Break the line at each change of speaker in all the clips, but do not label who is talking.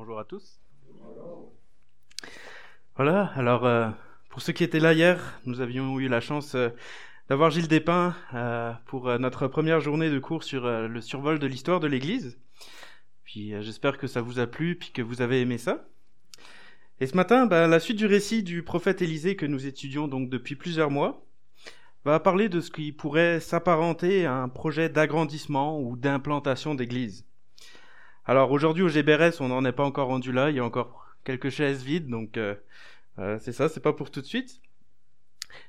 Bonjour à tous. Voilà, alors euh, pour ceux qui étaient là hier, nous avions eu la chance euh, d'avoir Gilles Despins euh, pour notre première journée de cours sur le survol de l'histoire de l'Église. Puis j'espère que ça vous a plu, puis que vous avez aimé ça. Et ce matin, bah, la suite du récit du prophète Élisée que nous étudions donc depuis plusieurs mois va parler de ce qui pourrait s'apparenter à un projet d'agrandissement ou d'implantation d'église. Alors aujourd'hui au GBRS, on n'en est pas encore rendu là, il y a encore quelques chaises vides, donc euh, euh, c'est ça, c'est pas pour tout de suite.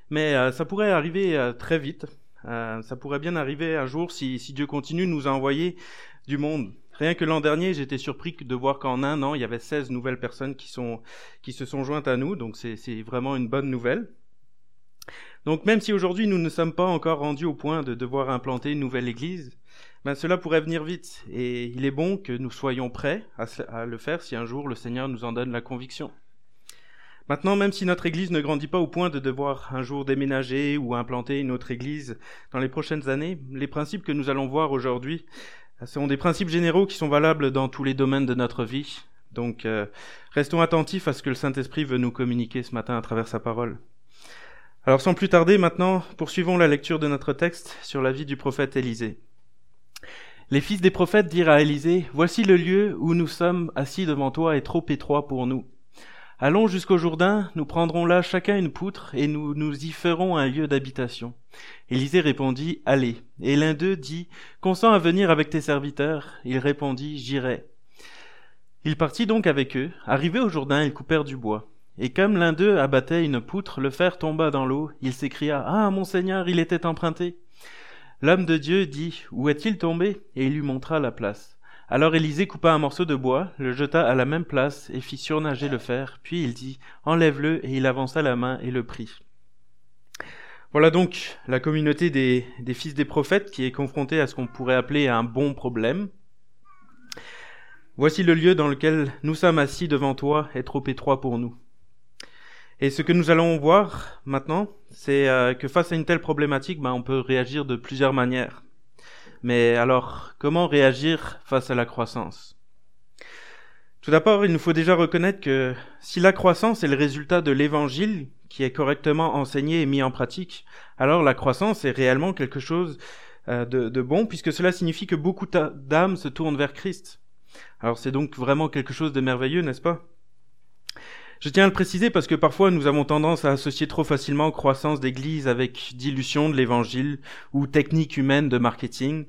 Mais euh, ça pourrait arriver très vite. ça pourrait bien arriver un jour si, si Dieu continue de nous envoyer du monde. Rien que l'an dernier, j'étais surpris de voir qu'en un an, il y avait 16 nouvelles personnes qui, sont, qui se sont jointes à nous, donc c'est vraiment une bonne nouvelle. Donc même si aujourd'hui nous ne sommes pas encore rendus au point de devoir implanter une nouvelle église, ben cela pourrait venir vite, et il est bon que nous soyons prêts à, le faire si un jour le Seigneur nous en donne la conviction. Maintenant, même si notre Église ne grandit pas au point de devoir un jour déménager ou implanter une autre Église dans les prochaines années, les principes que nous allons voir aujourd'hui ce sont des principes généraux qui sont valables dans tous les domaines de notre vie. Donc, euh, restons attentifs à ce que le Saint-Esprit veut nous communiquer ce matin à travers sa parole. Alors, sans plus tarder, maintenant, poursuivons la lecture de notre texte sur la vie du prophète Élisée. Les fils des prophètes dirent à Élisée, Voici le lieu où nous sommes assis devant toi est trop étroit pour nous. Allons jusqu'au Jourdain, nous prendrons là chacun une poutre, et nous nous y ferons un lieu d'habitation. Élisée répondit, Allez. Et l'un d'eux dit, Consens à venir avec tes serviteurs. Il répondit, J'irai. Il partit donc avec eux. Arrivé au Jourdain, ils coupèrent du bois. Et comme l'un d'eux abattait une poutre, le fer tomba dans l'eau. Il s'écria, Ah, mon Seigneur, il était emprunté. L'homme de Dieu dit, Où est-il tombé? Et il lui montra la place. Alors Élisée coupa un morceau de bois, le jeta à la même place et fit surnager le fer, puis il dit Enlève-le, et il avança la main et le prit. Voilà donc la communauté des, des fils des prophètes qui est confrontée à ce qu'on pourrait appeler un bon problème. Voici le lieu dans lequel nous sommes assis devant toi est trop étroit pour nous. Et ce que nous allons voir maintenant, c'est euh, que face à une telle problématique, ben, on peut réagir de plusieurs manières. Mais alors, comment réagir face à la croissance? Tout d'abord, il nous faut déjà reconnaître que si la croissance est le résultat de l'évangile qui est correctement enseigné et mis en pratique, alors la croissance est réellement quelque chose euh, de, de bon, puisque cela signifie que beaucoup d'âmes se tournent vers Christ. Alors c'est donc vraiment quelque chose de merveilleux, n'est-ce pas? Je tiens à le préciser parce que parfois nous avons tendance à associer trop facilement croissance d'église avec dilution de l'évangile ou technique humaine de marketing.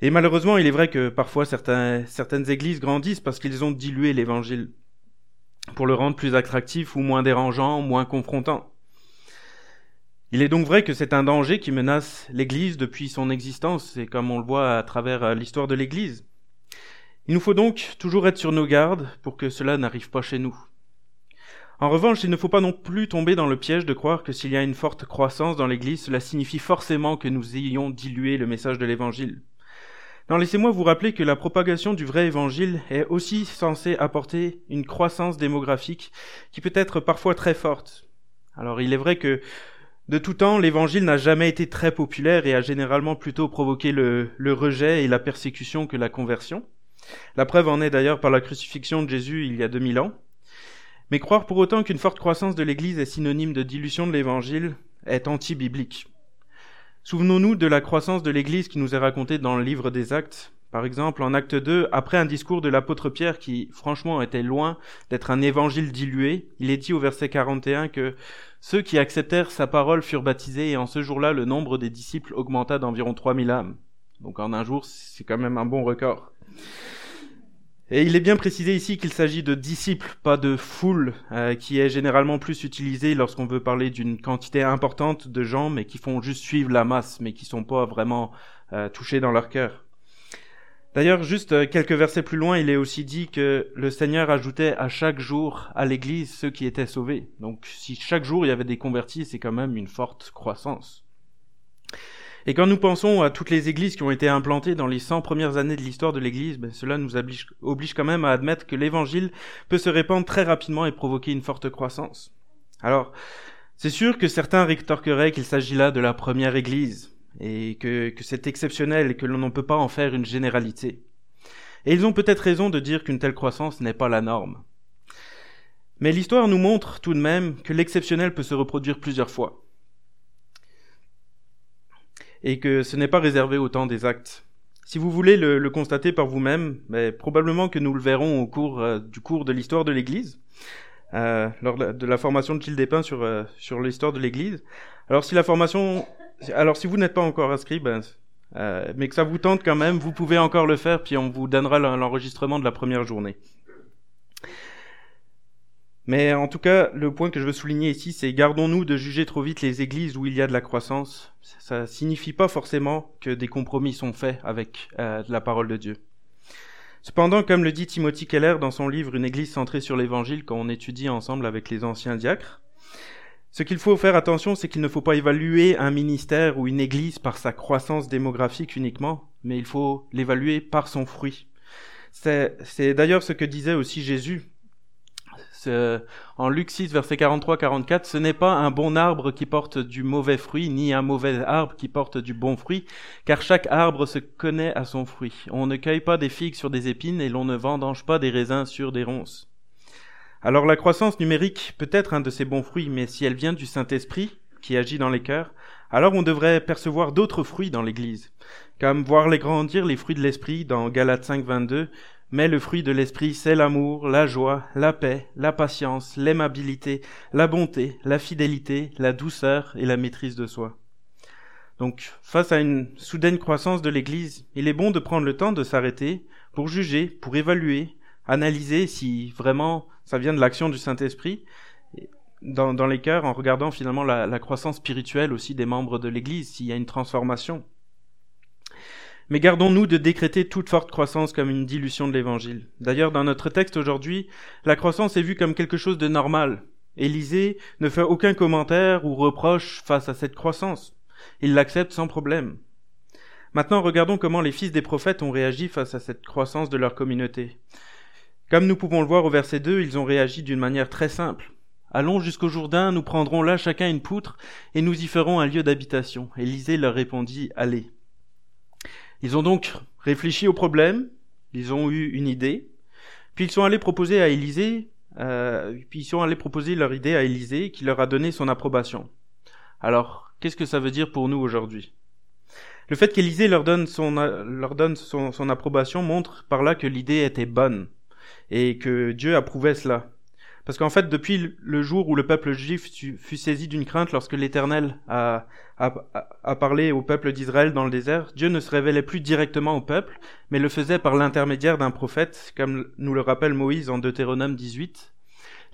Et malheureusement, il est vrai que parfois certaines églises grandissent parce qu'ils ont dilué l'évangile pour le rendre plus attractif ou moins dérangeant, moins confrontant. Il est donc vrai que c'est un danger qui menace l'Église depuis son existence, et comme on le voit à travers l'histoire de l'Église. Il nous faut donc toujours être sur nos gardes pour que cela n'arrive pas chez nous. En revanche, il ne faut pas non plus tomber dans le piège de croire que s'il y a une forte croissance dans l'Église, cela signifie forcément que nous ayons dilué le message de l'Évangile. Non, laissez-moi vous rappeler que la propagation du vrai Évangile est aussi censée apporter une croissance démographique qui peut être parfois très forte. Alors il est vrai que de tout temps, l'Évangile n'a jamais été très populaire et a généralement plutôt provoqué le, rejet et la persécution que la conversion. La preuve en est d'ailleurs par la crucifixion de Jésus il y a 2000 ans. Mais croire pour autant qu'une forte croissance de l'Église est synonyme de dilution de l'Évangile est anti-biblique. Souvenons-nous de la croissance de l'Église qui nous est racontée dans le livre des Actes. Par exemple, en acte 2, après un discours de l'apôtre Pierre qui, franchement, était loin d'être un évangile dilué, il est dit au verset 41 que ceux qui acceptèrent sa parole furent baptisés et en ce jour-là, le nombre des disciples augmenta d'environ 3000 âmes. Donc en un jour, c'est quand même un bon record. Et il est bien précisé ici qu'il s'agit de disciples, pas de foule, euh, qui est généralement plus utilisé lorsqu'on veut parler d'une quantité importante de gens, mais qui font juste suivre la masse, mais qui sont pas vraiment euh, touchés dans leur cœur. D'ailleurs, juste euh, quelques versets plus loin, il est aussi dit que le Seigneur ajoutait à chaque jour à l'Église ceux qui étaient sauvés. Donc si chaque jour il y avait des convertis, c'est quand même une forte croissance. Et quand nous pensons à toutes les églises qui ont été implantées dans les 100 premières années de l'histoire de l'église, ben, cela nous oblige, quand même à admettre que l'évangile peut se répandre très rapidement et provoquer une forte croissance. Alors, c'est sûr que certains rétorqueraient qu'il s'agit là de la première église, et que, que c'est exceptionnel et que l'on ne peut pas en faire une généralité. Et ils ont peut-être raison de dire qu'une telle croissance n'est pas la norme. Mais l'histoire nous montre tout de même que l'exceptionnel peut se reproduire plusieurs fois. Et que ce n'est pas réservé au temps des actes. Si vous voulez le, constater par vous-même, mais probablement que nous le verrons au cours euh, du cours de l'histoire de l'Église, euh, lors de la formation de Gilles Despins sur, euh, sur l'histoire de l'Église. Alors si la formation, alors si vous n'êtes pas encore inscrit, ben, euh, mais que ça vous tente quand même, vous pouvez encore le faire, puis on vous donnera l'enregistrement de la première journée. Mais en tout cas, le point que je veux souligner ici, c'est gardons-nous de juger trop vite les églises où il y a de la croissance. Ça signifie pas forcément que des compromis sont faits avec euh, la parole de Dieu. Cependant, comme le dit Timothy Keller dans son livre Une église centrée sur l'évangile quand on étudie ensemble avec les anciens diacres, ce qu'il faut faire attention, c'est qu'il ne faut pas évaluer un ministère ou une église par sa croissance démographique uniquement, mais il faut l'évaluer par son fruit. C'est d'ailleurs ce que disait aussi Jésus en Luc 6, verset 43-44, ce n'est pas un bon arbre qui porte du mauvais fruit, ni un mauvais arbre qui porte du bon fruit, car chaque arbre se connaît à son fruit. On ne cueille pas des figues sur des épines et l'on ne vendange pas des raisins sur des ronces. Alors la croissance numérique peut être un de ces bons fruits, mais si elle vient du Saint-Esprit, qui agit dans les cœurs, alors on devrait percevoir d'autres fruits dans l'Église, comme voir les grandir les fruits de l'Esprit dans Galates 5, 22, mais le fruit de l'esprit, c'est l'amour, la joie, la paix, la patience, l'aimabilité, la bonté, la fidélité, la douceur et la maîtrise de soi. Donc, face à une soudaine croissance de l'Église, il est bon de prendre le temps de s'arrêter pour juger, pour évaluer, analyser si vraiment ça vient de l'action du Saint-Esprit dans, les cœurs en regardant finalement la, la croissance spirituelle aussi des membres de l'Église, s'il y a une transformation. Mais gardons-nous de décréter toute forte croissance comme une dilution de l'évangile. D'ailleurs, dans notre texte aujourd'hui, la croissance est vue comme quelque chose de normal. Élisée ne fait aucun commentaire ou reproche face à cette croissance. Il l'accepte sans problème. Maintenant, regardons comment les fils des prophètes ont réagi face à cette croissance de leur communauté. Comme nous pouvons le voir au verset 2, ils ont réagi d'une manière très simple. Allons jusqu'au Jourdain, nous prendrons là chacun une poutre, et nous y ferons un lieu d'habitation. Élisée leur répondit, Allez. Ils ont donc réfléchi au problème, ils ont eu une idée, puis ils sont allés proposer à Élisée, euh, puis ils sont allés proposer leur idée à Élisée, qui leur a donné son approbation. Alors, qu'est-ce que ça veut dire pour nous aujourd'hui? Le fait qu'Élisée leur donne, son, son approbation montre par là que l'idée était bonne et que Dieu approuvait cela. Parce qu'en fait, depuis le jour où le peuple juif fut saisi d'une crainte lorsque l'Éternel a, a, parlé au peuple d'Israël dans le désert, Dieu ne se révélait plus directement au peuple, mais le faisait par l'intermédiaire d'un prophète, comme nous le rappelle Moïse en Deutéronome 18.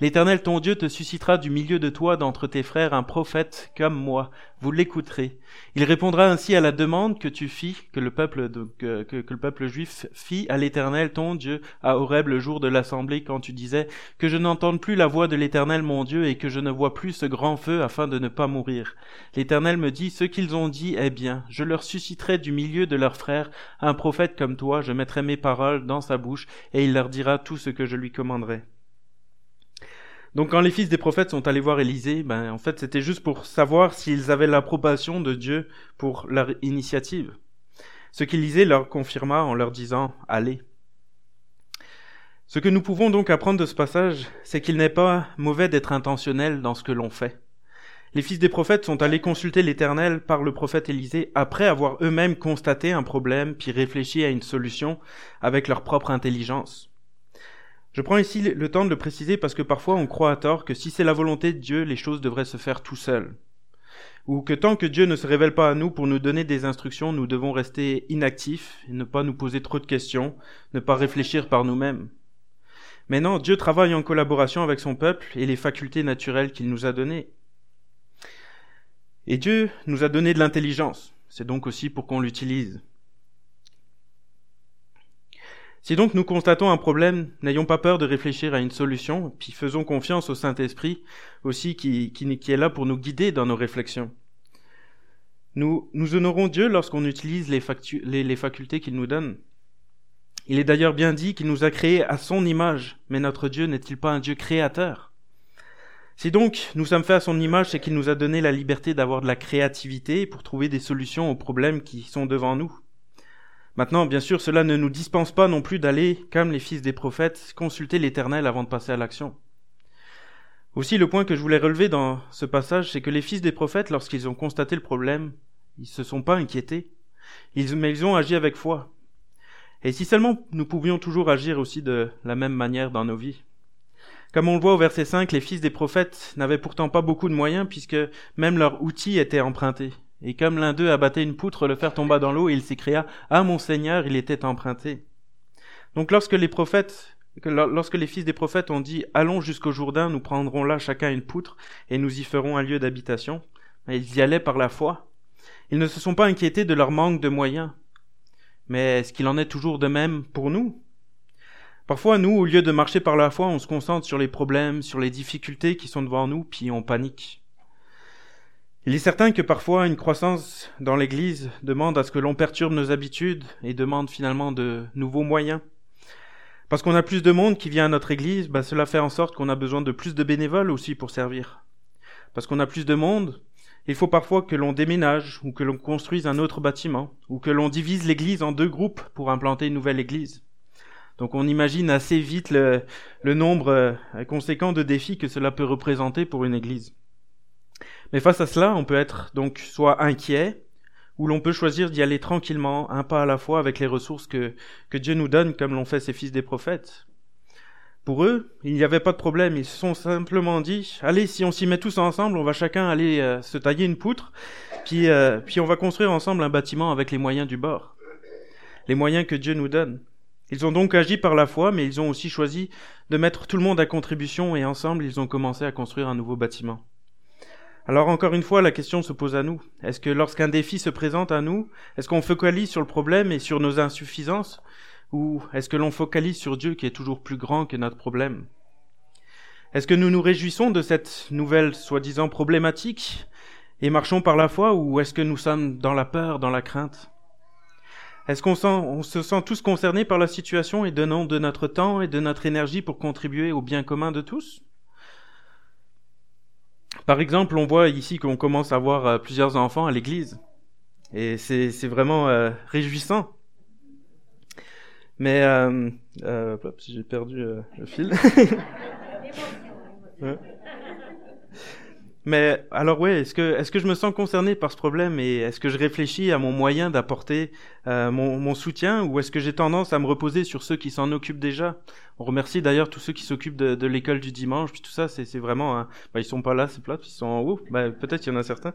L'Éternel ton Dieu te suscitera du milieu de toi d'entre tes frères un prophète comme moi. Vous l'écouterez. Il répondra ainsi à la demande que tu fis, que le peuple, juif fit à l'Éternel ton Dieu à Horeb le jour de l'assemblée quand tu disais que je n'entende plus la voix de l'Éternel mon Dieu et que je ne vois plus ce grand feu afin de ne pas mourir. L'Éternel me dit ce qu'ils ont dit est bien. Je leur susciterai du milieu de leurs frères un prophète comme toi. Je mettrai mes paroles dans sa bouche et il leur dira tout ce que je lui commanderai. Donc quand les fils des prophètes sont allés voir Élisée, ben en fait c'était juste pour savoir s'ils avaient l'approbation de Dieu pour leur initiative. Ce qu'Élisée leur confirma en leur disant Allez. Ce que nous pouvons donc apprendre de ce passage, c'est qu'il n'est pas mauvais d'être intentionnel dans ce que l'on fait. Les fils des prophètes sont allés consulter l'Éternel par le prophète Élisée après avoir eux-mêmes constaté un problème puis réfléchi à une solution avec leur propre intelligence. Je prends ici le temps de le préciser parce que parfois on croit à tort que si c'est la volonté de Dieu, les choses devraient se faire tout seuls. Ou que tant que Dieu ne se révèle pas à nous pour nous donner des instructions, nous devons rester inactifs et ne pas nous poser trop de questions, ne pas réfléchir par nous-mêmes. Mais non, Dieu travaille en collaboration avec son peuple et les facultés naturelles qu'il nous a données. Et Dieu nous a donné de l'intelligence. C'est donc aussi pour qu'on l'utilise. Si donc nous constatons un problème, n'ayons pas peur de réfléchir à une solution, puis faisons confiance au Saint-Esprit aussi qui, est là pour nous guider dans nos réflexions. Nous, honorons Dieu lorsqu'on utilise les, les, les facultés qu'il nous donne. Il est d'ailleurs bien dit qu'il nous a créés à son image, mais notre Dieu n'est-il pas un Dieu créateur? Si donc nous sommes faits à son image, c'est qu'il nous a donné la liberté d'avoir de la créativité pour trouver des solutions aux problèmes qui sont devant nous. Maintenant, bien sûr, cela ne nous dispense pas non plus d'aller, comme les fils des prophètes, consulter l'Éternel avant de passer à l'action. Aussi, le point que je voulais relever dans ce passage, c'est que les fils des prophètes, lorsqu'ils ont constaté le problème, ils se sont pas inquiétés, ils, mais ils ont agi avec foi. Et si seulement nous pouvions toujours agir aussi de la même manière dans nos vies. Comme on le voit au verset 5, les fils des prophètes n'avaient pourtant pas beaucoup de moyens puisque même leur outil était emprunté. Et comme l'un d'eux abattait une poutre, le fer tomba dans l'eau et il s'écria Ah mon Seigneur, il était emprunté. Donc lorsque les prophètes, lorsque les fils des prophètes ont dit Allons jusqu'au Jourdain, nous prendrons là chacun une poutre et nous y ferons un lieu d'habitation, ils y allaient par la foi. Ils ne se sont pas inquiétés de leur manque de moyens. Mais est-ce qu'il en est toujours de même pour nous? Parfois, nous, au lieu de marcher par la foi, on se concentre sur les problèmes, sur les difficultés qui sont devant nous, puis on panique. Il est certain que parfois une croissance dans l'Église demande à ce que l'on perturbe nos habitudes et demande finalement de nouveaux moyens. Parce qu'on a plus de monde qui vient à notre Église, bah cela fait en sorte qu'on a besoin de plus de bénévoles aussi pour servir. Parce qu'on a plus de monde, il faut parfois que l'on déménage ou que l'on construise un autre bâtiment ou que l'on divise l'église en deux groupes pour implanter une nouvelle église. Donc on imagine assez vite le, nombre euh, conséquent de défis que cela peut représenter pour une église. Mais face à cela, on peut être donc soit inquiet, ou l'on peut choisir d'y aller tranquillement, un pas à la fois avec les ressources que, que Dieu nous donne, comme l'ont fait ses fils des prophètes. Pour eux, il n'y avait pas de problème. Ils se sont simplement dit, allez, si on s'y met tous ensemble, on va chacun aller euh, se tailler une poutre, puis, euh, puis on va construire ensemble un bâtiment avec les moyens du bord. Les moyens que Dieu nous donne. Ils ont donc agi par la foi, mais ils ont aussi choisi de mettre tout le monde à contribution et ensemble ils ont commencé à construire un nouveau bâtiment. Alors encore une fois, la question se pose à nous. Est-ce que lorsqu'un défi se présente à nous, est-ce qu'on focalise sur le problème et sur nos insuffisances ou est-ce que l'on focalise sur Dieu qui est toujours plus grand que notre problème? Est-ce que nous nous réjouissons de cette nouvelle soi-disant problématique et marchons par la foi ou est-ce que nous sommes dans la peur, dans la crainte? Est-ce qu'on on se sent tous concernés par la situation et donnons de notre temps et de notre énergie pour contribuer au bien commun de tous? Par exemple, on voit ici qu'on commence à avoir euh, plusieurs enfants à l'église et c'est vraiment euh, réjouissant. Mais euh, euh, j'ai perdu euh, le fil. Mais alors ouais, est-ce que est-ce que je me sens concerné par ce problème et est-ce que je réfléchis à mon moyen d'apporter euh, mon, mon, soutien ou est-ce que j'ai tendance à me reposer sur ceux qui s'en occupent déjà? On remercie d'ailleurs tous ceux qui s'occupent de, de l'école du dimanche puis tout ça, c'est c'est vraiment hein, bah, ils sont pas là, c'est plat, ils sont en haut. Bah, peut-être y en a certains,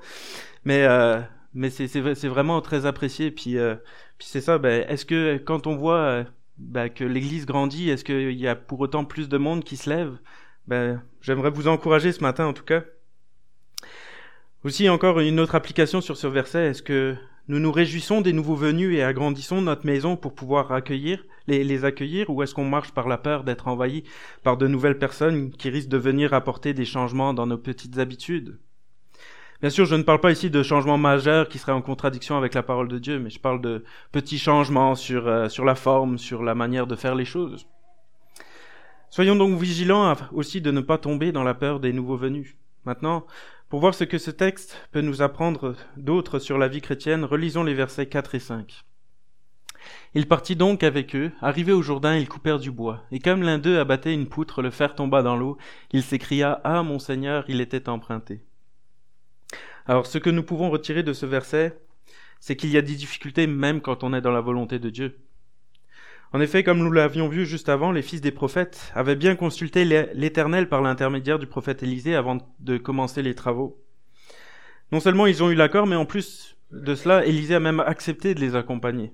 mais euh, mais c'est c'est vraiment très apprécié puis euh, puis c'est ça. Ben est-ce que quand on voit euh, ben, que l'Église grandit, est-ce qu'il y a pour autant plus de monde qui se lève? Ben, J'aimerais vous encourager ce matin en tout cas. Aussi encore une autre application sur ce verset, est-ce que nous nous réjouissons des nouveaux venus et agrandissons notre maison pour pouvoir accueillir, les, accueillir, ou est-ce qu'on marche par la peur d'être envahi par de nouvelles personnes qui risquent de venir apporter des changements dans nos petites habitudes? Bien sûr, je ne parle pas ici de changements majeurs qui seraient en contradiction avec la parole de Dieu, mais je parle de petits changements sur, euh, sur la forme, sur la manière de faire les choses. Soyons donc vigilants aussi de ne pas tomber dans la peur des nouveaux venus. Maintenant, pour voir ce que ce texte peut nous apprendre d'autres sur la vie chrétienne, relisons les versets 4 et 5. Il partit donc avec eux, arrivé au Jourdain, ils coupèrent du bois, et comme l'un d'eux abattait une poutre, le fer tomba dans l'eau, il s'écria, Ah, mon Seigneur, il était emprunté. Alors ce que nous pouvons retirer de ce verset, c'est qu'il y a des difficultés même quand on est dans la volonté de Dieu. En effet, comme nous l'avions vu juste avant, les fils des prophètes avaient bien consulté l'Éternel par l'intermédiaire du prophète Élisée avant de commencer les travaux. Non seulement ils ont eu l'accord, mais en plus de cela, Élisée a même accepté de les accompagner.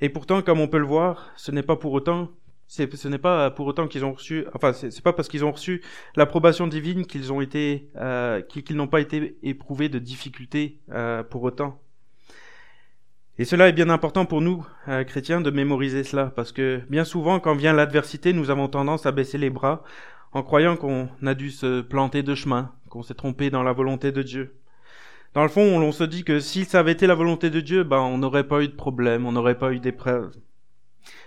Et pourtant, comme on peut le voir, ce n'est pas pour autant ce n'est pas pour autant qu'ils ont reçu, enfin, c'est pas parce qu'ils ont reçu l'approbation divine qu'ils ont été, euh, qu'ils n'ont pas été éprouvés de difficultés euh, pour autant. Et cela est bien important pour nous, euh, chrétiens, de mémoriser cela, parce que bien souvent, quand vient l'adversité, nous avons tendance à baisser les bras en croyant qu'on a dû se planter de chemin, qu'on s'est trompé dans la volonté de Dieu. Dans le fond, on, se dit que si ça avait été la volonté de Dieu, ben, on n'aurait pas eu de problème, on n'aurait pas eu d'épreuve.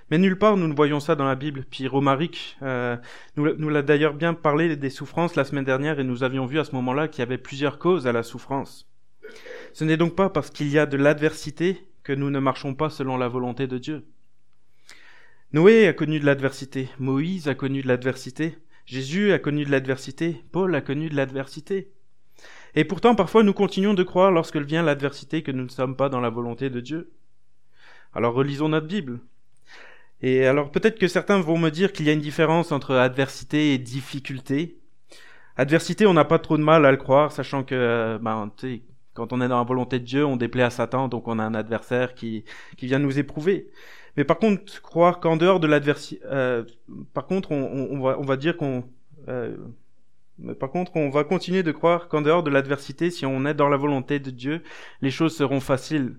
Mais nulle part nous ne voyons ça dans la Bible. Puis Romaric euh, nous, nous l'a d'ailleurs bien parlé des souffrances la semaine dernière et nous avions vu à ce moment-là qu'il y avait plusieurs causes à la souffrance. Ce n'est donc pas parce qu'il y a de l'adversité que nous ne marchons pas selon la volonté de Dieu. Noé a connu de l'adversité, Moïse a connu de l'adversité, Jésus a connu de l'adversité, Paul a connu de l'adversité. Et pourtant, parfois, nous continuons de croire, lorsque vient l'adversité, que nous ne sommes pas dans la volonté de Dieu. Alors relisons notre Bible. Et alors peut-être que certains vont me dire qu'il y a une différence entre adversité et difficulté. Adversité, on n'a pas trop de mal à le croire, sachant que euh, ben, quand on est dans la volonté de Dieu, on déplaît à Satan, donc on a un adversaire qui, qui vient nous éprouver. Mais par contre, croire qu'en dehors de l'adversité, euh, par contre, on, va, on va dire qu'on, euh, par contre, on va continuer de croire qu'en dehors de l'adversité, si on est dans la volonté de Dieu, les choses seront faciles.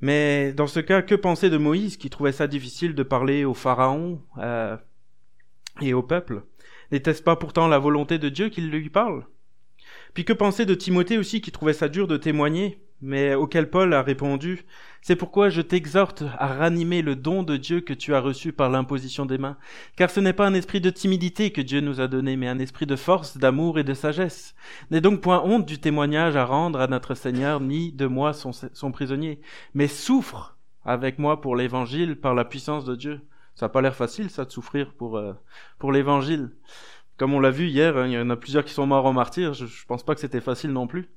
Mais dans ce cas, que penser de Moïse qui trouvait ça difficile de parler au Pharaon euh, et au peuple? N'était-ce pas pourtant la volonté de Dieu qu'il lui parle? Puis que penser de Timothée aussi qui trouvait ça dur de témoigner mais auquel Paul a répondu C'est pourquoi je t'exhorte à ranimer le don de Dieu que tu as reçu par l'imposition des mains, car ce n'est pas un esprit de timidité que Dieu nous a donné, mais un esprit de force, d'amour et de sagesse. N'aie donc point honte du témoignage à rendre à notre Seigneur, ni de moi son, son prisonnier, mais souffre avec moi pour l'évangile par la puissance de Dieu. Ça n'a pas l'air facile, ça, de souffrir pour, euh, pour l'évangile. Comme on l'a vu hier, hein, il y en a plusieurs qui sont morts en martyr, je, je pense pas que c'était facile non plus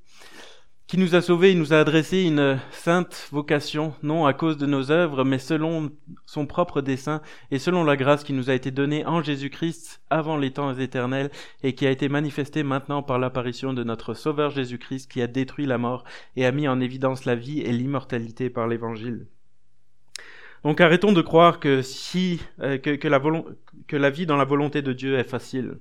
qui nous a sauvés, il nous a adressé une sainte vocation, non à cause de nos œuvres, mais selon son propre dessein et selon la grâce qui nous a été donnée en Jésus-Christ avant les temps éternels et qui a été manifestée maintenant par l'apparition de notre Sauveur Jésus-Christ qui a détruit la mort et a mis en évidence la vie et l'immortalité par l'Évangile. Donc arrêtons de croire que si euh, que la vie dans la volonté de Dieu est facile.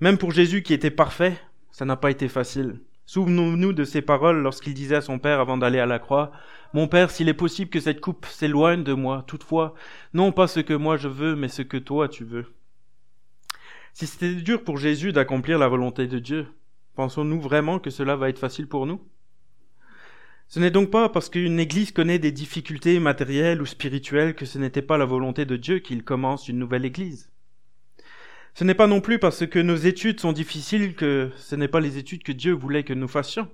Même pour Jésus qui était parfait, ça n'a pas été facile. Souvenons-nous de ces paroles lorsqu'il disait à son père avant d'aller à la croix, Mon père, s'il est possible que cette coupe s'éloigne de moi, toutefois, non pas ce que moi je veux, mais ce que toi tu veux. Si c'était dur pour Jésus d'accomplir la volonté de Dieu, pensons-nous vraiment que cela va être facile pour nous? Ce n'est donc pas parce qu'une Église connaît des difficultés matérielles ou spirituelles que ce n'était pas la volonté de Dieu qu'il commence une nouvelle Église. Ce n'est pas non plus parce que nos études sont difficiles que ce n'est pas les études que Dieu voulait que nous fassions.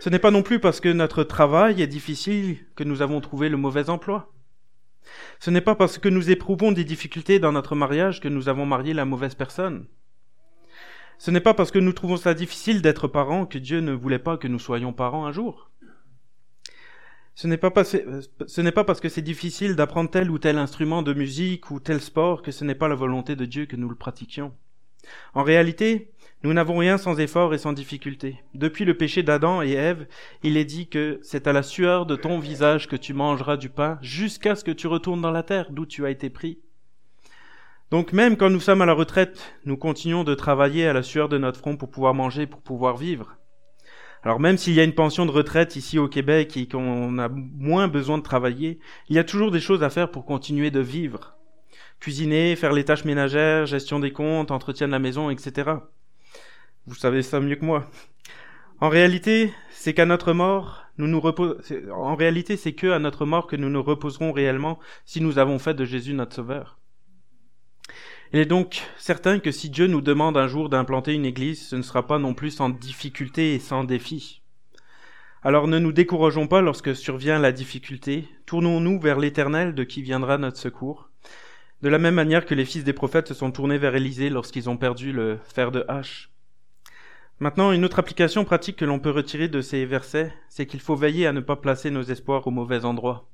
Ce n'est pas non plus parce que notre travail est difficile que nous avons trouvé le mauvais emploi. Ce n'est pas parce que nous éprouvons des difficultés dans notre mariage que nous avons marié la mauvaise personne. Ce n'est pas parce que nous trouvons ça difficile d'être parents que Dieu ne voulait pas que nous soyons parents un jour. Ce n'est pas, parce que c'est difficile d'apprendre tel ou tel instrument de musique ou tel sport que ce n'est pas la volonté de Dieu que nous le pratiquions. En réalité, nous n'avons rien sans effort et sans difficulté. Depuis le péché d'Adam et Ève, il est dit que c'est à la sueur de ton visage que tu mangeras du pain jusqu'à ce que tu retournes dans la terre d'où tu as été pris. Donc même quand nous sommes à la retraite, nous continuons de travailler à la sueur de notre front pour pouvoir manger, pour pouvoir vivre. Alors même s'il y a une pension de retraite ici au Québec et qu'on a moins besoin de travailler, il y a toujours des choses à faire pour continuer de vivre. Cuisiner, faire les tâches ménagères, gestion des comptes, entretien de la maison, etc. Vous savez ça mieux que moi. En réalité, c'est qu'à notre mort, nous nous en réalité, c'est que à notre mort que nous nous reposerons réellement si nous avons fait de Jésus notre sauveur. Il est donc certain que si Dieu nous demande un jour d'implanter une église, ce ne sera pas non plus sans difficulté et sans défi. Alors ne nous décourageons pas lorsque survient la difficulté, tournons-nous vers l'Éternel de qui viendra notre secours, de la même manière que les fils des prophètes se sont tournés vers Élisée lorsqu'ils ont perdu le fer de hache. Maintenant, une autre application pratique que l'on peut retirer de ces versets, c'est qu'il faut veiller à ne pas placer nos espoirs au mauvais endroit.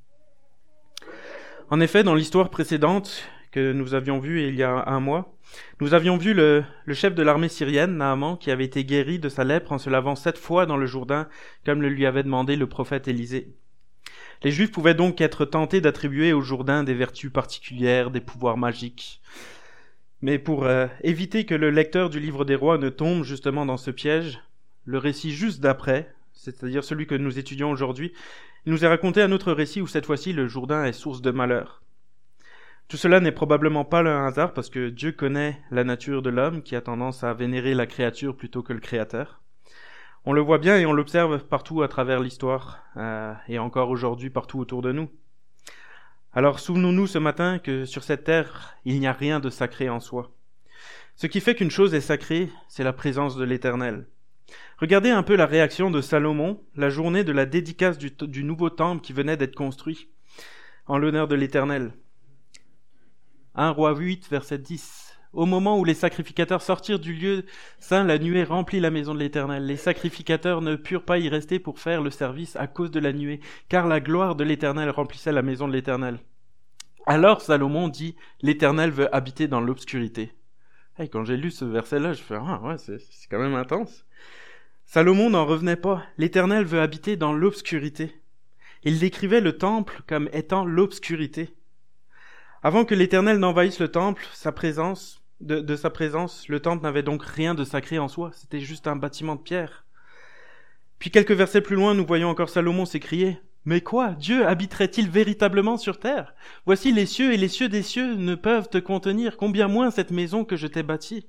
En effet, dans l'histoire précédente, que nous avions vu il y a un mois. Nous avions vu le, chef de l'armée syrienne, Naaman, qui avait été guéri de sa lèpre en se lavant sept fois dans le Jourdain, comme le lui avait demandé le prophète Élisée. Les Juifs pouvaient donc être tentés d'attribuer au Jourdain des vertus particulières, des pouvoirs magiques. Mais pour euh, éviter que le lecteur du livre des rois ne tombe justement dans ce piège, le récit juste d'après, c'est-à-dire celui que nous étudions aujourd'hui, nous est raconté un autre récit où cette fois-ci le Jourdain est source de malheur. Tout cela n'est probablement pas un hasard parce que Dieu connaît la nature de l'homme qui a tendance à vénérer la créature plutôt que le créateur. On le voit bien et on l'observe partout à travers l'histoire euh, et encore aujourd'hui partout autour de nous. Alors souvenons-nous ce matin que sur cette terre, il n'y a rien de sacré en soi. Ce qui fait qu'une chose est sacrée, c'est la présence de l'Éternel. Regardez un peu la réaction de Salomon la journée de la dédicace du nouveau temple qui venait d'être construit en l'honneur de l'Éternel. 1 roi 8, verset 10. Au moment où les sacrificateurs sortirent du lieu saint, la nuée remplit la maison de l'Éternel. Les sacrificateurs ne purent pas y rester pour faire le service à cause de la nuée, car la gloire de l'Éternel remplissait la maison de l'Éternel. Alors Salomon dit, l'Éternel veut habiter dans l'obscurité. Et quand j'ai lu ce verset-là, je fais, ah ouais, c'est quand même intense. Salomon n'en revenait pas. L'Éternel veut habiter dans l'obscurité. Il décrivait le temple comme étant l'obscurité. Avant que l'Éternel n'envahisse le temple, sa présence, de, sa présence, le temple n'avait donc rien de sacré en soi, c'était juste un bâtiment de pierre. Puis quelques versets plus loin, nous voyons encore Salomon s'écrier Mais quoi Dieu habiterait-il véritablement sur terre? Voici les cieux et les cieux des cieux ne peuvent te contenir, combien moins cette maison que je t'ai bâtie.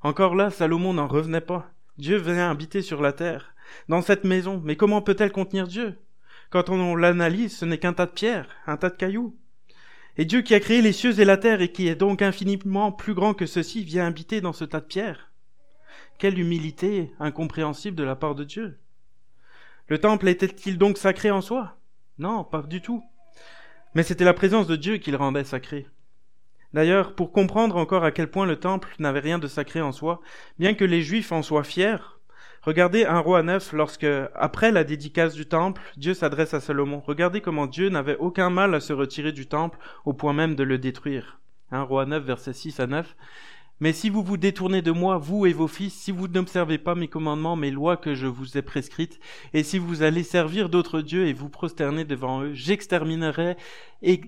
Encore là, Salomon n'en revenait pas. Dieu vient habiter sur la terre, dans cette maison, mais comment peut-elle contenir Dieu? Quand on l'analyse, ce n'est qu'un tas de pierres, un tas de cailloux. Et Dieu qui a créé les cieux et la terre et qui est donc infiniment plus grand que ceci vient habiter dans ce tas de pierres. Quelle humilité incompréhensible de la part de Dieu. Le temple était-il donc sacré en soi? Non, pas du tout. Mais c'était la présence de Dieu qui le rendait sacré. D'ailleurs, pour comprendre encore à quel point le temple n'avait rien de sacré en soi, bien que les Juifs en soient fiers, Regardez un roi neuf lorsque, après la dédicace du temple, Dieu s'adresse à Salomon. Regardez comment Dieu n'avait aucun mal à se retirer du temple au point même de le détruire. Un roi 9, verset 6 à 9. Mais si vous vous détournez de moi, vous et vos fils, si vous n'observez pas mes commandements, mes lois que je vous ai prescrites, et si vous allez servir d'autres dieux et vous prosterner devant eux, j'exterminerai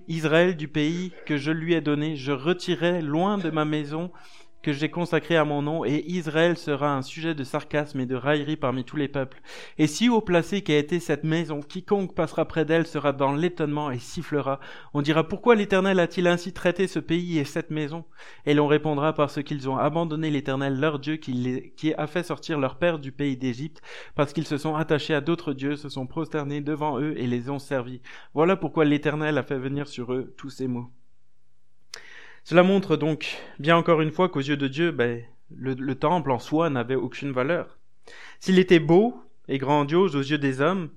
Israël du pays que je lui ai donné, je retirerai loin de ma maison que j'ai consacré à mon nom, et Israël sera un sujet de sarcasme et de raillerie parmi tous les peuples. Et si haut placé qu'a été cette maison, quiconque passera près d'elle sera dans l'étonnement et sifflera. On dira pourquoi l'Éternel a-t-il ainsi traité ce pays et cette maison? Et l'on répondra parce qu'ils ont abandonné l'Éternel leur Dieu qui, qui a fait sortir leur père du pays d'Égypte, parce qu'ils se sont attachés à d'autres dieux, se sont prosternés devant eux et les ont servis. Voilà pourquoi l'Éternel a fait venir sur eux tous ces mots. Cela montre donc, bien encore une fois, qu'aux yeux de Dieu, ben, le, temple en soi n'avait aucune valeur. S'il était beau et grandiose aux yeux des hommes,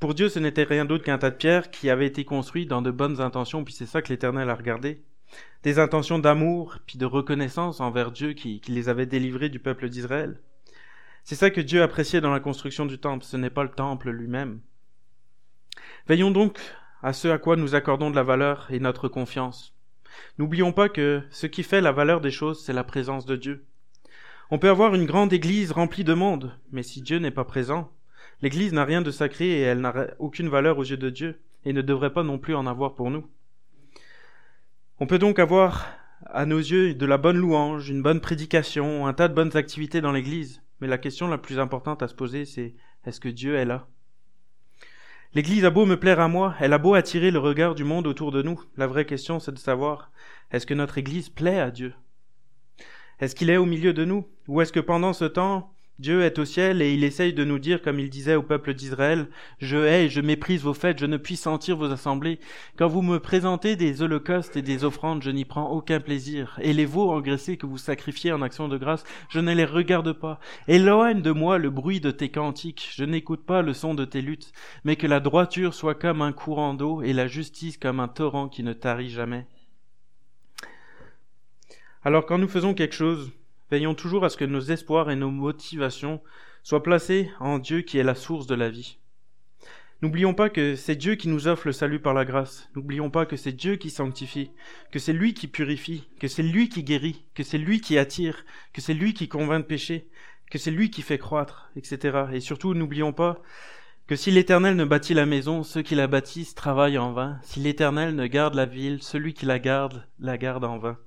pour Dieu ce n'était rien d'autre qu'un tas de pierres qui avait été construit dans de bonnes intentions, puis c'est ça que l'Éternel a regardé. Des intentions d'amour, puis de reconnaissance envers Dieu qui, qui les avait délivrés du peuple d'Israël. C'est ça que Dieu appréciait dans la construction du temple, ce n'est pas le temple lui-même. Veillons donc à ce à quoi nous accordons de la valeur et notre confiance. N'oublions pas que ce qui fait la valeur des choses, c'est la présence de Dieu. On peut avoir une grande église remplie de monde, mais si Dieu n'est pas présent, l'église n'a rien de sacré et elle n'a aucune valeur aux yeux de Dieu, et ne devrait pas non plus en avoir pour nous. On peut donc avoir à nos yeux de la bonne louange, une bonne prédication, un tas de bonnes activités dans l'église, mais la question la plus importante à se poser, c'est est-ce que Dieu est là? L'Église a beau me plaire à moi, elle a beau attirer le regard du monde autour de nous. La vraie question, c'est de savoir, est-ce que notre Église plaît à Dieu? Est-ce qu'il est au milieu de nous? Ou est-ce que pendant ce temps, Dieu est au ciel et il essaye de nous dire, comme il disait au peuple d'Israël, Je hais je méprise vos fêtes, je ne puis sentir vos assemblées. Quand vous me présentez des holocaustes et des offrandes, je n'y prends aucun plaisir. Et les veaux engraissés que vous sacrifiez en action de grâce, je ne les regarde pas. Éloigne de moi le bruit de tes cantiques, je n'écoute pas le son de tes luttes, mais que la droiture soit comme un courant d'eau et la justice comme un torrent qui ne tarit jamais. Alors quand nous faisons quelque chose, Veillons toujours à ce que nos espoirs et nos motivations soient placés en Dieu qui est la source de la vie. N'oublions pas que c'est Dieu qui nous offre le salut par la grâce. N'oublions pas que c'est Dieu qui sanctifie, que c'est lui qui purifie, que c'est lui qui guérit, que c'est lui qui attire, que c'est lui qui convainc de péché, que c'est lui qui fait croître, etc. Et surtout, n'oublions pas que si l'Éternel ne bâtit la maison, ceux qui la bâtissent travaillent en vain. Si l'Éternel ne garde la ville, celui qui la garde la garde en vain.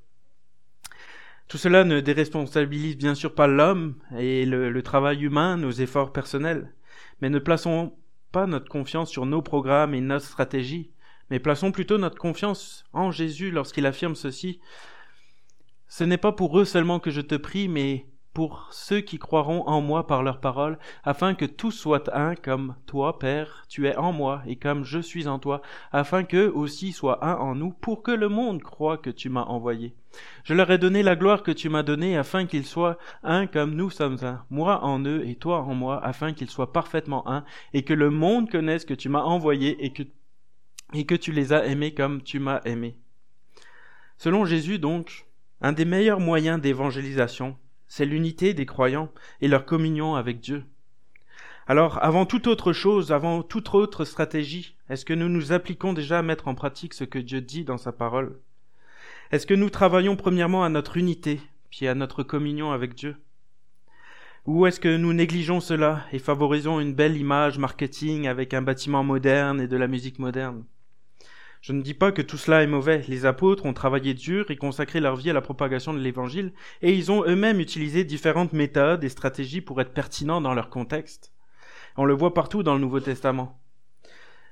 Tout cela ne déresponsabilise bien sûr pas l'homme et le, travail humain, nos efforts personnels, mais ne plaçons pas notre confiance sur nos programmes et notre stratégie, mais plaçons plutôt notre confiance en Jésus lorsqu'il affirme ceci. Ce n'est pas pour eux seulement que je te prie, mais pour ceux qui croiront en moi par leur parole, afin que tous soient un comme toi, Père, tu es en moi, et comme je suis en toi, afin qu'eux aussi soient un en nous, pour que le monde croie que tu m'as envoyé. Je leur ai donné la gloire que tu m'as donnée, afin qu'ils soient un comme nous sommes un, moi en eux et toi en moi, afin qu'ils soient parfaitement un, et que le monde connaisse que tu m'as envoyé et que, et que tu les as aimés comme tu m'as aimé. Selon Jésus, donc, un des meilleurs moyens d'évangélisation, c'est l'unité des croyants et leur communion avec Dieu. Alors, avant toute autre chose, avant toute autre stratégie, est-ce que nous nous appliquons déjà à mettre en pratique ce que Dieu dit dans sa parole? Est-ce que nous travaillons premièrement à notre unité, puis à notre communion avec Dieu? Ou est-ce que nous négligeons cela et favorisons une belle image marketing avec un bâtiment moderne et de la musique moderne? Je ne dis pas que tout cela est mauvais. Les apôtres ont travaillé dur et consacré leur vie à la propagation de l'évangile, et ils ont eux-mêmes utilisé différentes méthodes et stratégies pour être pertinents dans leur contexte. On le voit partout dans le Nouveau Testament.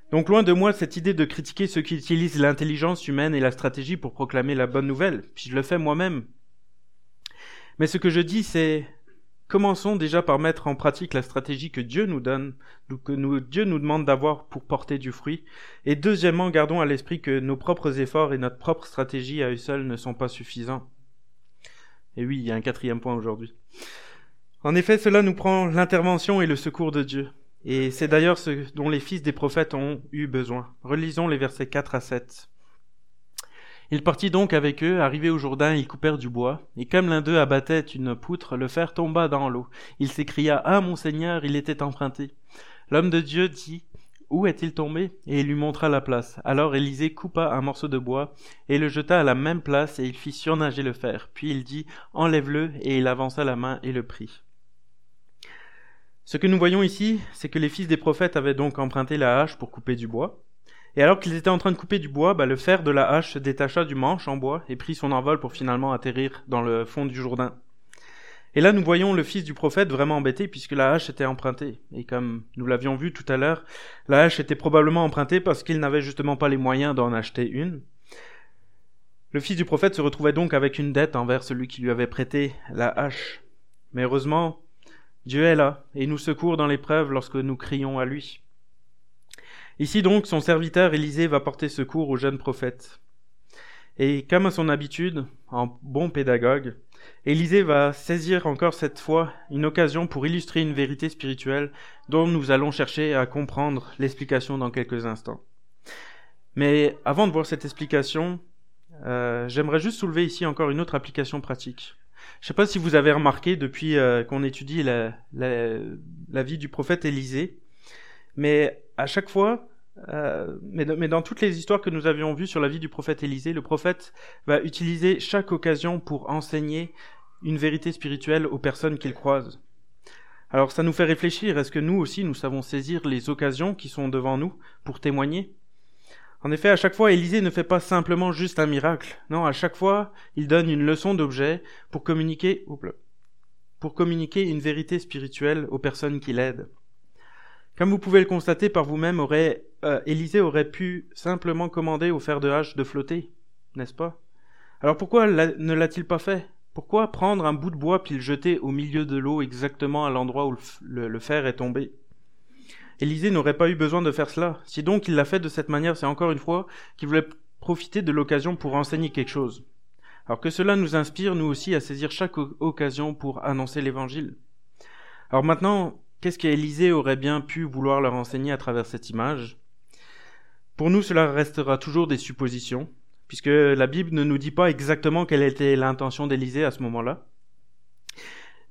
Donc loin de moi cette idée de critiquer ceux qui utilisent l'intelligence humaine et la stratégie pour proclamer la bonne nouvelle, puis je le fais moi-même. Mais ce que je dis, c'est Commençons déjà par mettre en pratique la stratégie que Dieu nous donne, que Dieu nous demande d'avoir pour porter du fruit. Et deuxièmement, gardons à l'esprit que nos propres efforts et notre propre stratégie à eux seuls ne sont pas suffisants. Et oui, il y a un quatrième point aujourd'hui. En effet, cela nous prend l'intervention et le secours de Dieu. Et c'est d'ailleurs ce dont les fils des prophètes ont eu besoin. Relisons les versets 4 à 7. Il partit donc avec eux, arrivé au Jourdain, ils coupèrent du bois, et comme l'un d'eux abattait une poutre, le fer tomba dans l'eau. Il s'écria, Ah, mon Seigneur, il était emprunté. L'homme de Dieu dit, Où est-il tombé? Et il lui montra la place. Alors Élisée coupa un morceau de bois, et le jeta à la même place, et il fit surnager le fer. Puis il dit, Enlève-le, et il avança la main et le prit. Ce que nous voyons ici, c'est que les fils des prophètes avaient donc emprunté la hache pour couper du bois, et alors qu'ils étaient en train de couper du bois, bah, le fer de la hache se détacha du manche en bois et prit son envol pour finalement atterrir dans le fond du Jourdain. Et là, nous voyons le fils du prophète vraiment embêté puisque la hache était empruntée. Et comme nous l'avions vu tout à l'heure, la hache était probablement empruntée parce qu'il n'avait justement pas les moyens d'en acheter une. Le fils du prophète se retrouvait donc avec une dette envers celui qui lui avait prêté la hache. Mais heureusement, Dieu est là et nous secourt dans l'épreuve lorsque nous crions à lui. Ici donc, son serviteur Élisée va porter secours au jeune prophète. Et comme à son habitude, en bon pédagogue, Élisée va saisir encore cette fois une occasion pour illustrer une vérité spirituelle dont nous allons chercher à comprendre l'explication dans quelques instants. Mais avant de voir cette explication, euh, j'aimerais juste soulever ici encore une autre application pratique. Je ne sais pas si vous avez remarqué depuis euh, qu'on étudie la, la, vie du prophète Élisée, mais à chaque fois, euh, mais, mais, dans toutes les histoires que nous avions vues sur la vie du prophète Élisée, le prophète va utiliser chaque occasion pour enseigner une vérité spirituelle aux personnes qu'il croise. Alors ça nous fait réfléchir, est-ce que nous aussi nous savons saisir les occasions qui sont devant nous pour témoigner? En effet, à chaque fois, Élisée ne fait pas simplement juste un miracle, non, à chaque fois, il donne une leçon d'objet pour communiquer, pour communiquer une vérité spirituelle aux personnes qui l'aident. Comme vous pouvez le constater par vous-même, aurait, euh, Élisée aurait pu simplement commander au fer de hache de flotter, n'est-ce pas? Alors pourquoi ne l'a-t-il pas fait? Pourquoi prendre un bout de bois puis le jeter au milieu de l'eau exactement à l'endroit où le, fer est tombé? Élisée n'aurait pas eu besoin de faire cela. Si donc il l'a fait de cette manière, c'est encore une fois qu'il voulait profiter de l'occasion pour enseigner quelque chose. Alors que cela nous inspire, nous aussi, à saisir chaque occasion pour annoncer l'Évangile. Alors maintenant, Qu'est-ce qu'Élisée aurait bien pu vouloir leur enseigner à travers cette image? Pour nous, cela restera toujours des suppositions, puisque la Bible ne nous dit pas exactement quelle était l'intention d'Élisée à ce moment-là.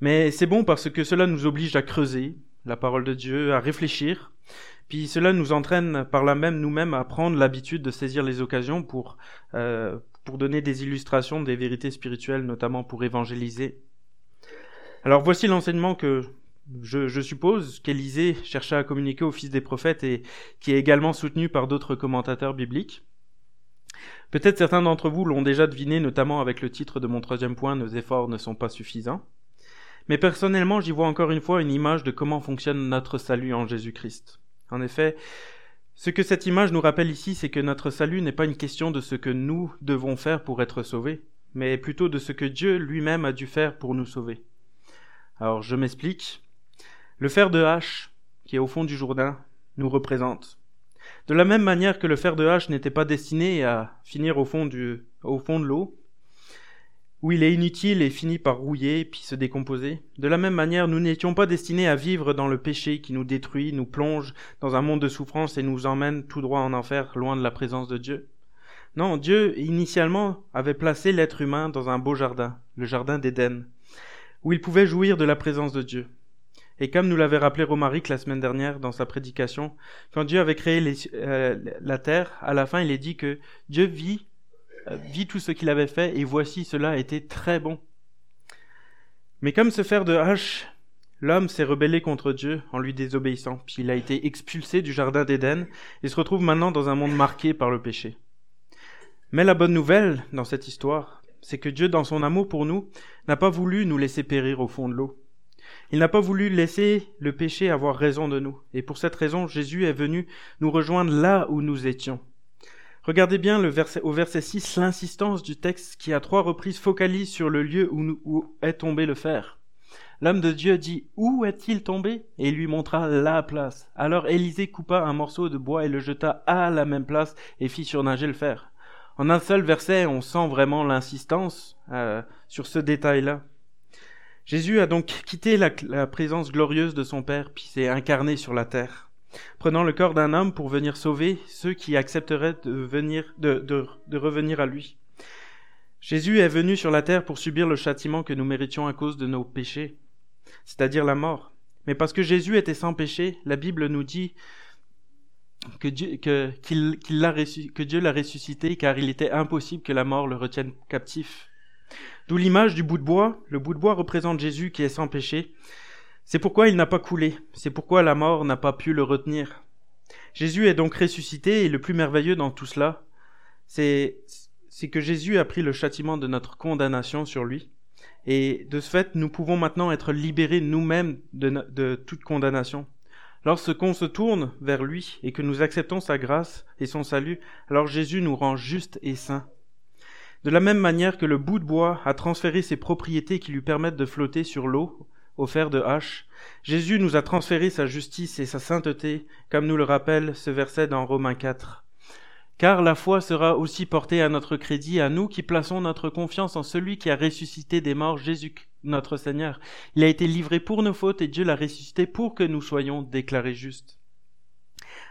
Mais c'est bon parce que cela nous oblige à creuser la parole de Dieu, à réfléchir, puis cela nous entraîne par là même nous-mêmes à prendre l'habitude de saisir les occasions pour, euh, pour donner des illustrations des vérités spirituelles, notamment pour évangéliser. Alors voici l'enseignement que je, suppose qu'Élisée cherchait à communiquer au fils des prophètes et qui est également soutenu par d'autres commentateurs bibliques. Peut-être certains d'entre vous l'ont déjà deviné, notamment avec le titre de mon troisième point, Nos efforts ne sont pas suffisants. Mais personnellement, j'y vois encore une fois une image de comment fonctionne notre salut en Jésus-Christ. En effet, ce que cette image nous rappelle ici, c'est que notre salut n'est pas une question de ce que nous devons faire pour être sauvés, mais plutôt de ce que Dieu lui-même a dû faire pour nous sauver. Alors je m'explique. Le fer de hache, qui est au fond du Jourdain, nous représente. De la même manière que le fer de hache n'était pas destiné à finir au fond, de l'eau, où il est inutile et finit par rouiller puis se décomposer. De la même manière, nous n'étions pas destinés à vivre dans le péché qui nous détruit, nous plonge dans un monde de souffrance et nous emmène tout droit en enfer, loin de la présence de Dieu. Non, Dieu, initialement, avait placé l'être humain dans un beau jardin, le jardin d'Éden, où il pouvait jouir de la présence de Dieu. Et comme nous l'avait rappelé Romaric la semaine dernière dans sa prédication, quand Dieu avait créé euh, la terre, à la fin il est dit que Dieu vit euh, vit tout ce qu'il avait fait, et voici cela était très bon. Mais comme ce fer de hache, l'homme s'est rebellé contre Dieu en lui désobéissant, puis il a été expulsé du jardin d'Éden, et se retrouve maintenant dans un monde marqué par le péché. Mais la bonne nouvelle dans cette histoire, c'est que Dieu, dans son amour pour nous, n'a pas voulu nous laisser périr au fond de l'eau. Il n'a pas voulu laisser le péché avoir raison de nous. Et pour cette raison, Jésus est venu nous rejoindre là où nous étions. Regardez bien le verset, au verset 6 l'insistance du texte qui à trois reprises focalise sur le lieu où, est tombé le fer. L'homme de Dieu dit Où est-il tombé? Et lui montra la place. Alors Élisée coupa un morceau de bois et le jeta à la même place et fit surnager le fer. En un seul verset, on sent vraiment l'insistance euh, sur ce détail-là. Jésus a donc quitté la, présence glorieuse de son Père, puis s'est incarné sur la terre prenant le corps d'un homme pour venir sauver ceux qui accepteraient de, venir, de, revenir à lui. Jésus est venu sur la terre pour subir le châtiment que nous méritions à cause de nos péchés, c'est-à-dire la mort. Mais parce que Jésus était sans péché, la Bible nous dit que Dieu l'a ressuscité car il était impossible que la mort le retienne captif. D'où l'image du bout de bois. Le bout de bois représente Jésus qui est sans péché. C'est pourquoi il n'a pas coulé, c'est pourquoi la mort n'a pas pu le retenir. Jésus est donc ressuscité et le plus merveilleux dans tout cela, c'est, que Jésus a pris le châtiment de notre condamnation sur lui. Et de ce fait, nous pouvons maintenant être libérés nous-mêmes de, de toute condamnation. Lorsqu'on se tourne vers lui et que nous acceptons sa grâce et son salut, alors Jésus nous rend justes et saints. De la même manière que le bout de bois a transféré ses propriétés qui lui permettent de flotter sur l'eau au fer de hache, Jésus nous a transféré sa justice et sa sainteté, comme nous le rappelle ce verset dans Romains 4. Car la foi sera aussi portée à notre crédit, à nous qui plaçons notre confiance en celui qui a ressuscité des morts, Jésus notre Seigneur. Il a été livré pour nos fautes et Dieu l'a ressuscité pour que nous soyons déclarés justes.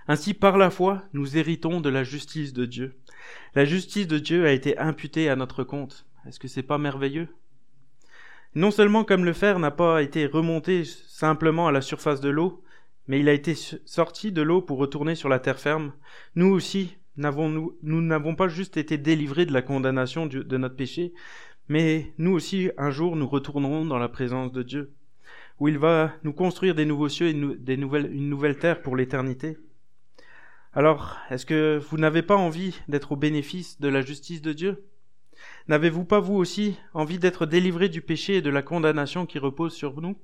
Ainsi, par la foi, nous héritons de la justice de Dieu. La justice de Dieu a été imputée à notre compte. Est-ce que c'est pas merveilleux? Non seulement comme le fer n'a pas été remonté simplement à la surface de l'eau, mais il a été sorti de l'eau pour retourner sur la terre ferme, nous aussi nous n'avons pas juste été délivrés de la condamnation de notre péché, mais nous aussi un jour nous retournerons dans la présence de Dieu, où il va nous construire des nouveaux cieux et une nouvelle terre pour l'éternité. Alors, est-ce que vous n'avez pas envie d'être au bénéfice de la justice de Dieu? N'avez-vous pas vous aussi envie d'être délivré du péché et de la condamnation qui repose sur nous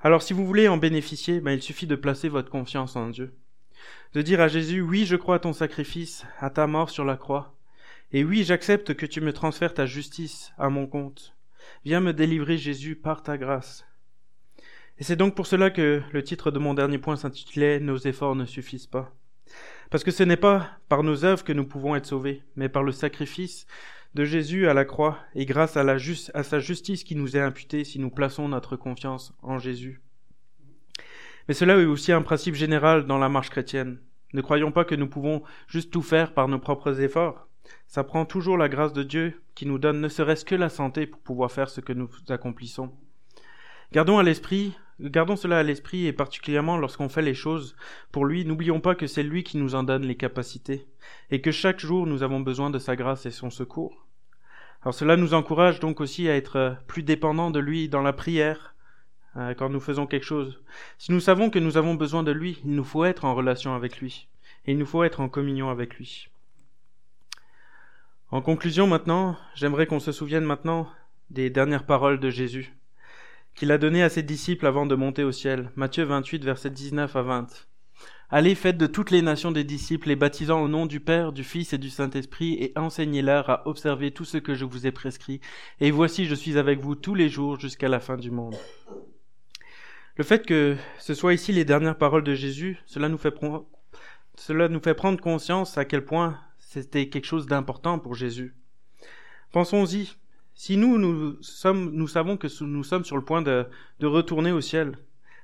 Alors si vous voulez en bénéficier, ben, il suffit de placer votre confiance en Dieu. De dire à Jésus, oui, je crois à ton sacrifice, à ta mort sur la croix. Et oui, j'accepte que tu me transfères ta justice à mon compte. Viens me délivrer, Jésus, par ta grâce. Et c'est donc pour cela que le titre de mon dernier point s'intitulait Nos efforts ne suffisent pas. Parce que ce n'est pas par nos œuvres que nous pouvons être sauvés, mais par le sacrifice de Jésus à la croix et grâce à, sa justice qui nous est imputée si nous plaçons notre confiance en Jésus. Mais cela est aussi un principe général dans la marche chrétienne. Ne croyons pas que nous pouvons juste tout faire par nos propres efforts. Ça prend toujours la grâce de Dieu qui nous donne ne serait-ce que la santé pour pouvoir faire ce que nous accomplissons. Gardons à l'esprit Gardons cela à l'esprit et particulièrement lorsqu'on fait les choses pour lui, n'oublions pas que c'est lui qui nous en donne les capacités et que chaque jour nous avons besoin de sa grâce et son secours. Alors cela nous encourage donc aussi à être plus dépendants de lui dans la prière euh, quand nous faisons quelque chose. Si nous savons que nous avons besoin de lui, il nous faut être en relation avec lui et il nous faut être en communion avec lui. En conclusion maintenant, j'aimerais qu'on se souvienne maintenant des dernières paroles de Jésus qu'il a donné à ses disciples avant de monter au ciel. Matthieu 28, verset 19 à 20. Allez, faites de toutes les nations des disciples, les baptisant au nom du Père, du Fils et du Saint-Esprit, et enseignez-leur à observer tout ce que je vous ai prescrit. Et voici, je suis avec vous tous les jours jusqu'à la fin du monde. Le fait que ce soit ici les dernières paroles de Jésus, cela nous fait prendre conscience à quel point c'était quelque chose d'important pour Jésus. Pensons-y. Si nous, nous, sommes, nous savons que nous sommes sur le point de, de retourner au ciel,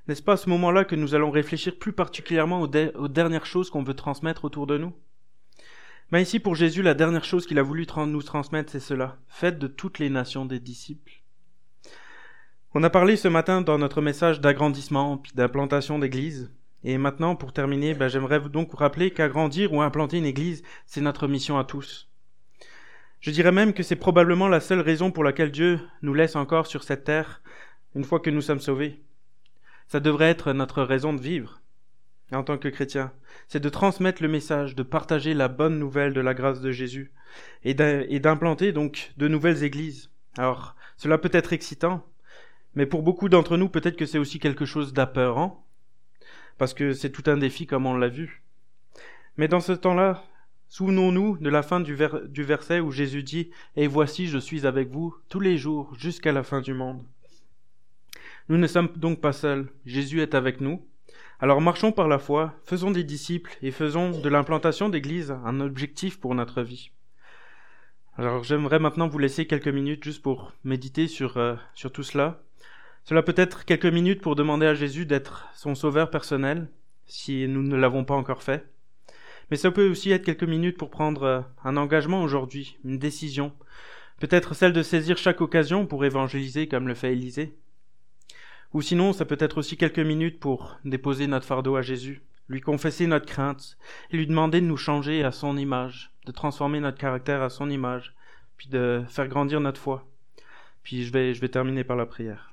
n'est-ce pas à ce moment-là que nous allons réfléchir plus particulièrement aux, dernières choses qu'on veut transmettre autour de nous? Mais ici, pour Jésus, la dernière chose qu'il a voulu nous transmettre, c'est cela. Faites de toutes les nations des disciples. On a parlé ce matin dans notre message d'agrandissement puis d'implantation d'église. Et maintenant, pour terminer, ben, j'aimerais donc vous rappeler qu'agrandir ou implanter une église, c'est notre mission à tous. Je dirais même que c'est probablement la seule raison pour laquelle Dieu nous laisse encore sur cette terre une fois que nous sommes sauvés. Ça devrait être notre raison de vivre en tant que chrétien. C'est de transmettre le message, de partager la bonne nouvelle de la grâce de Jésus et d'implanter donc de nouvelles églises. Alors, cela peut être excitant, mais pour beaucoup d'entre nous, peut-être que c'est aussi quelque chose d'apeurant, parce que c'est tout un défi comme on l'a vu. Mais dans ce temps-là, souvenons-nous de la fin du, verset où Jésus dit ⁇ Et voici, je suis avec vous tous les jours jusqu'à la fin du monde ⁇ nous ne sommes donc pas seuls, Jésus est avec nous. Alors marchons par la foi, faisons des disciples et faisons de l'implantation d'église un objectif pour notre vie. Alors j'aimerais maintenant vous laisser quelques minutes juste pour méditer sur, euh, sur tout cela. Cela peut être quelques minutes pour demander à Jésus d'être son sauveur personnel, si nous ne l'avons pas encore fait. Mais ça peut aussi être quelques minutes pour prendre euh, un engagement aujourd'hui, une décision. Peut-être celle de saisir chaque occasion pour évangéliser comme le fait Élisée. Ou sinon, ça peut être aussi quelques minutes pour déposer notre fardeau à Jésus, lui confesser notre crainte, et lui demander de nous changer à son image, de transformer notre caractère à son image, puis de faire grandir notre foi. Puis je vais, je vais terminer par la prière.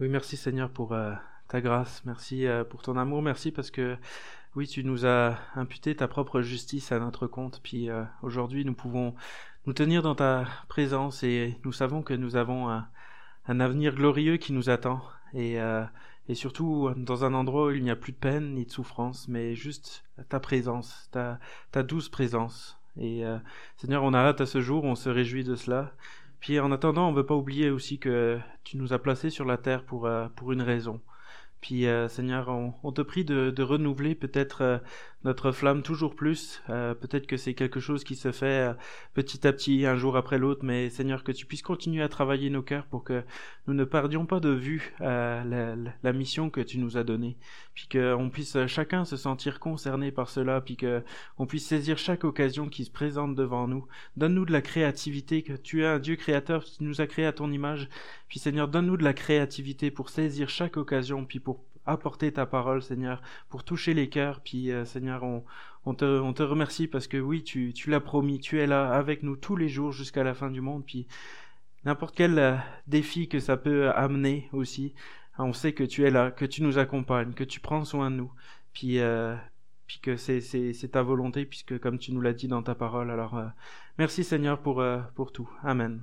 Oui, merci Seigneur pour euh, ta grâce, merci euh, pour ton amour, merci parce que oui, tu nous as imputé ta propre justice à notre compte, puis euh, aujourd'hui nous pouvons nous tenir dans ta présence et nous savons que nous avons un, avenir glorieux qui nous attend et, surtout dans un endroit où il n'y a plus de peine ni de souffrance, mais juste ta présence, ta, ta douce présence. Et Seigneur, on a hâte à ce jour, on se réjouit de cela. Puis en attendant, on ne veut pas oublier aussi que tu nous as placés sur la terre pour, pour une raison. Puis euh, Seigneur, on, te prie de, renouveler peut-être euh, notre flamme toujours plus. Euh, peut-être que c'est quelque chose qui se fait petit à petit, un jour après l'autre, mais Seigneur, que tu puisses continuer à travailler nos cœurs pour que nous ne perdions pas de vue la, mission que tu nous as donnée. Puis qu'on puisse chacun se sentir concerné par cela, puis qu'on puisse saisir chaque occasion qui se présente devant nous. Donne-nous de la créativité, que tu es un Dieu créateur qui nous a créé à ton image. Puis Seigneur, donne-nous de la créativité pour saisir chaque occasion, puis pour apporter ta parole, Seigneur, pour toucher les cœurs. Puis, euh, Seigneur, on, te, on te remercie parce que oui, tu, tu l'as promis, tu es là avec nous tous les jours jusqu'à la fin du monde. Puis, n'importe quel euh, défi que ça peut amener aussi, on sait que tu es là, que tu nous accompagnes, que tu prends soin de nous. Puis, euh, puis que c'est, c'est, c'est ta volonté, puisque comme tu nous l'as dit dans ta parole. Alors, merci Seigneur pour, pour tout. Amen.